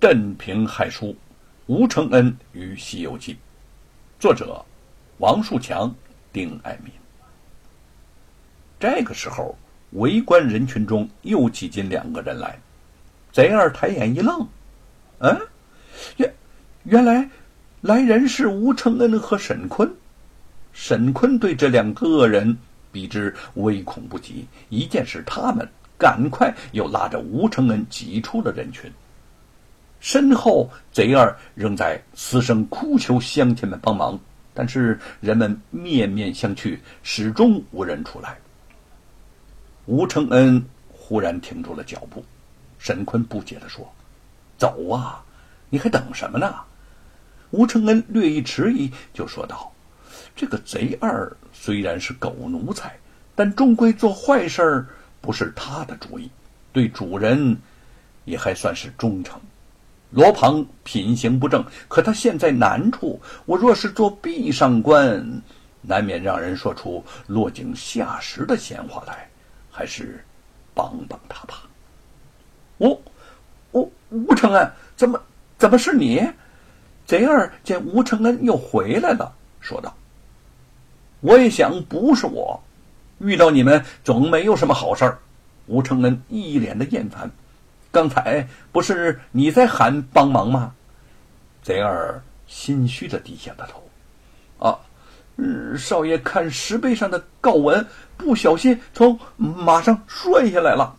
镇平害书，吴承恩与《西游记》，作者王树强、丁爱民。这个时候，围观人群中又挤进两个人来。贼二抬眼一愣：“嗯，原原来来人是吴承恩和沈坤。”沈坤对这两个恶人比之微恐不及，一见是他们，赶快又拉着吴承恩挤出了人群。身后贼儿仍在嘶声哭求乡亲们帮忙，但是人们面面相觑，始终无人出来。吴承恩忽然停住了脚步，沈坤不解地说：“走啊，你还等什么呢？”吴承恩略一迟疑，就说道：“这个贼二虽然是狗奴才，但终归做坏事不是他的主意，对主人也还算是忠诚。”罗庞品行不正，可他现在难处。我若是做壁上观，难免让人说出落井下石的闲话来，还是帮帮他吧。吴吴吴承恩，怎么怎么是你？贼儿见吴承恩又回来了，说道：“我也想不是我，遇到你们总没有什么好事儿。”吴承恩一脸的厌烦。刚才不是你在喊帮忙吗？贼儿心虚的低下了头。啊，少爷看石碑上的告文，不小心从马上摔下来了。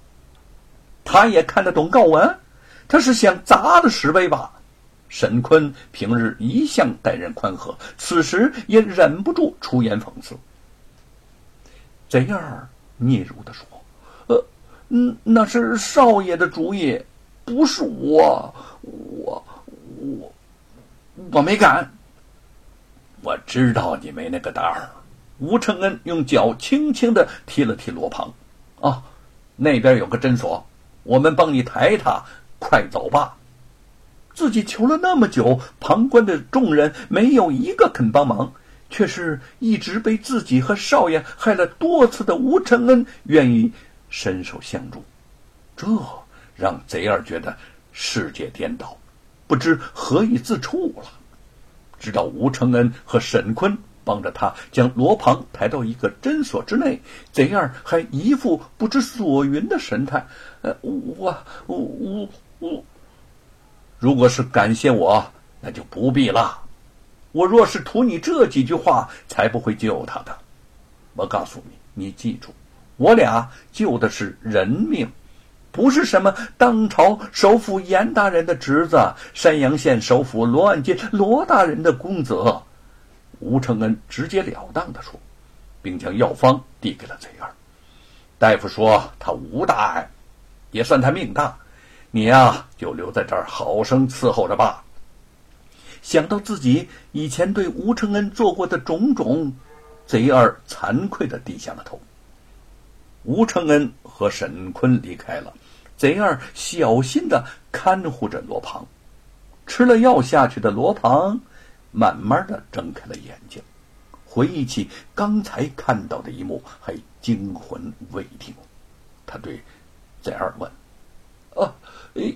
他也看得懂告文，他是想砸了石碑吧？沈坤平日一向待人宽和，此时也忍不住出言讽刺。贼儿嗫嚅的说。嗯，那是少爷的主意，不是我，我，我，我没敢。我知道你没那个胆儿。吴承恩用脚轻轻的踢了踢罗鹏，啊，那边有个诊所，我们帮你抬他，快走吧。自己求了那么久，旁观的众人没有一个肯帮忙，却是一直被自己和少爷害了多次的吴承恩愿意。伸手相助，这让贼儿觉得世界颠倒，不知何以自处了。直到吴承恩和沈坤帮着他将罗庞抬到一个诊所之内，贼儿还一副不知所云的神态。呃，我我我我，如果是感谢我，那就不必了。我若是图你这几句话，才不会救他的。我告诉你，你记住。我俩救的是人命，不是什么当朝首府严大人的侄子，山阳县首府罗安街罗大人的公子。吴承恩直截了当的说，并将药方递给了贼儿。大夫说他无大碍，也算他命大。你呀，就留在这儿好生伺候着吧。想到自己以前对吴承恩做过的种种，贼儿惭愧的低下了头。吴承恩和沈坤离开了，贼儿小心的看护着罗庞。吃了药下去的罗庞，慢慢的睁开了眼睛，回忆起刚才看到的一幕，还惊魂未定。他对贼儿问：“啊，诶，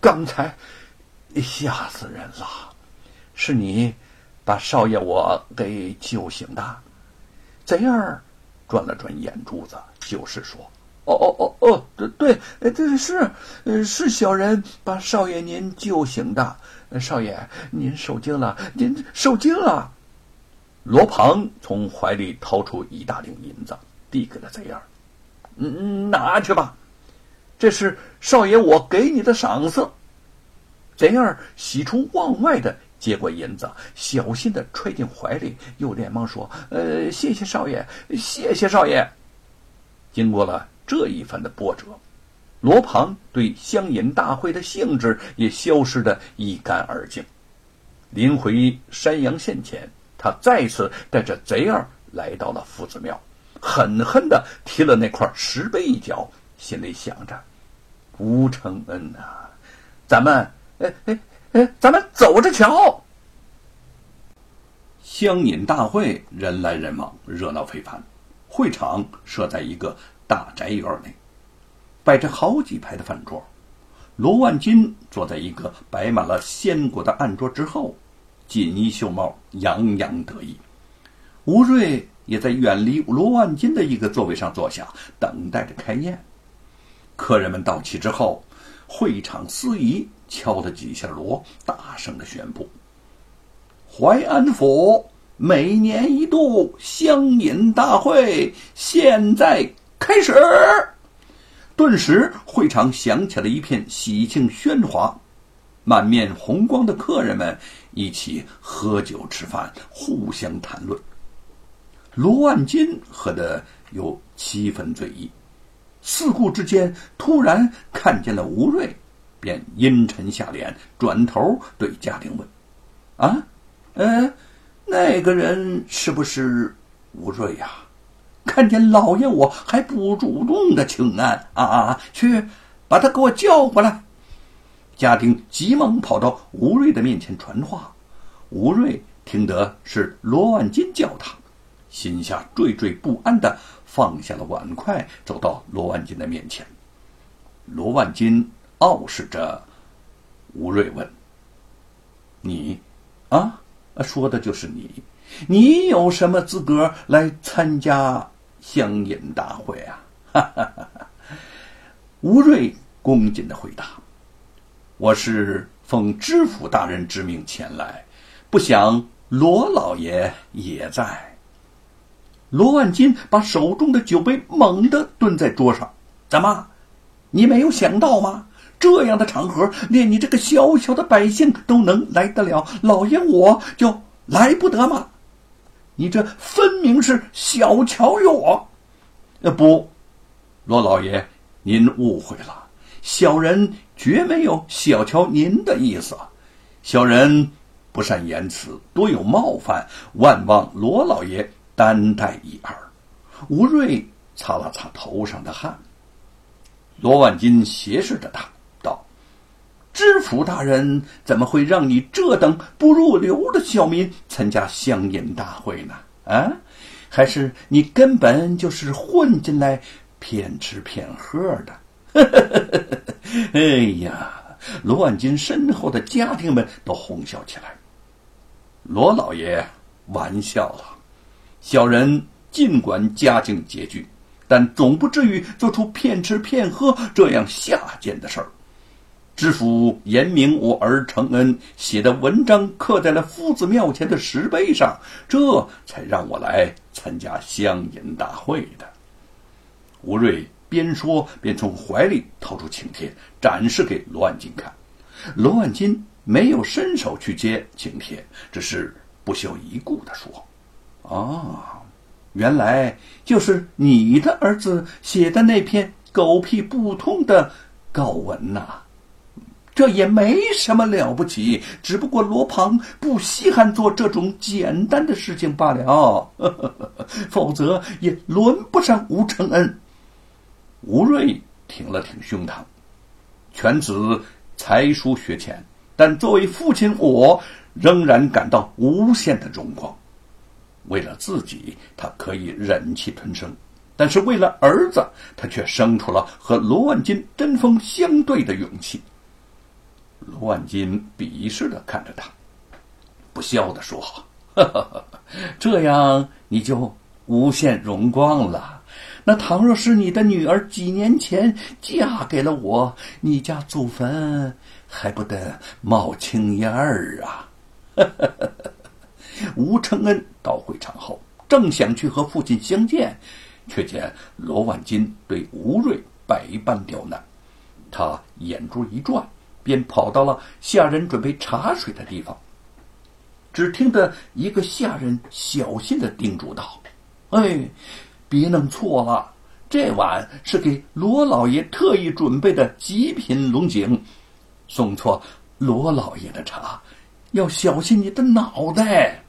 刚才吓死人了，是你把少爷我给救醒的？”贼儿转了转眼珠子。就是说，哦哦哦哦，对对，这是，是小人把少爷您救醒的。少爷，您受惊了，您受惊了。罗庞从怀里掏出一大锭银子，递给了贼儿，嗯，拿去吧，这是少爷我给你的赏赐。贼儿喜出望外的接过银子，小心的揣进怀里，又连忙说：“呃，谢谢少爷，谢谢少爷。”经过了这一番的波折，罗庞对乡饮大会的兴致也消失得一干二净。临回山阳县前，他再次带着贼儿来到了夫子庙，狠狠地踢了那块石碑一脚，心里想着：“吴承恩呐，咱们，哎哎哎，咱们走着瞧。”乡饮大会人来人往，热闹非凡。会场设在一个大宅院内，摆着好几排的饭桌，罗万金坐在一个摆满了鲜果的案桌之后，锦衣绣帽，洋洋得意。吴瑞也在远离罗万金的一个座位上坐下，等待着开宴。客人们到齐之后，会场司仪敲了几下锣，大声的宣布：“淮安府每年一度乡饮大会现在开始。”顿时，会场响起了一片喜庆喧哗，满面红光的客人们一起喝酒吃饭，互相谈论。罗万金喝得有七分醉意，四顾之间，突然看见了吴瑞，便阴沉下脸，转头对家丁问：“啊，呃，那个人是不是吴瑞呀？”看见老爷我还不主动的请安啊啊！去，把他给我叫过来。家丁急忙跑到吴瑞的面前传话。吴瑞听得是罗万金叫他，心下惴惴不安的放下了碗筷，走到罗万金的面前。罗万金傲视着吴瑞问：“你，说的就是你，你有什么资格来参加？”乡饮大会啊！哈哈哈哈吴瑞恭敬的回答：“我是奉知府大人之命前来，不想罗老爷也在。”罗万金把手中的酒杯猛地蹲在桌上：“怎么，你没有想到吗？这样的场合，连你这个小小的百姓都能来得了，老爷我就来不得吗？”你这分明是小瞧于我，呃不，罗老爷，您误会了，小人绝没有小瞧您的意思，小人不善言辞，多有冒犯，万望罗老爷担待一二。吴瑞擦了擦头上的汗，罗万金斜视着他。府大人怎么会让你这等不入流的小民参加乡饮大会呢？啊，还是你根本就是混进来骗吃骗喝的？哎呀，罗万金身后的家丁们都哄笑起来。罗老爷玩笑了，小人尽管家境拮据，但总不至于做出骗吃骗喝这样下贱的事儿。知府严明我儿承恩写的文章刻在了夫子庙前的石碑上，这才让我来参加乡饮大会的。吴瑞边说边从怀里掏出请帖，展示给罗万金看。罗万金没有伸手去接请帖，只是不屑一顾地说：“啊，原来就是你的儿子写的那篇狗屁不通的稿文呐！”这也没什么了不起，只不过罗庞不稀罕做这种简单的事情罢了，否则也轮不上吴承恩。吴瑞挺了挺胸膛，犬子才疏学浅，但作为父亲，我仍然感到无限的荣光。为了自己，他可以忍气吞声；但是为了儿子，他却生出了和罗万金针锋相对的勇气。罗万金鄙视的看着他，不笑的说：“ 这样你就无限荣光了。那倘若是你的女儿几年前嫁给了我，你家祖坟还不得冒青烟儿啊！” 吴承恩到会场后，正想去和父亲相见，却见罗万金对吴瑞百般刁难，他眼珠一转。便跑到了下人准备茶水的地方。只听得一个下人小心的叮嘱道：“哎，别弄错了，这碗是给罗老爷特意准备的极品龙井，送错罗老爷的茶，要小心你的脑袋。”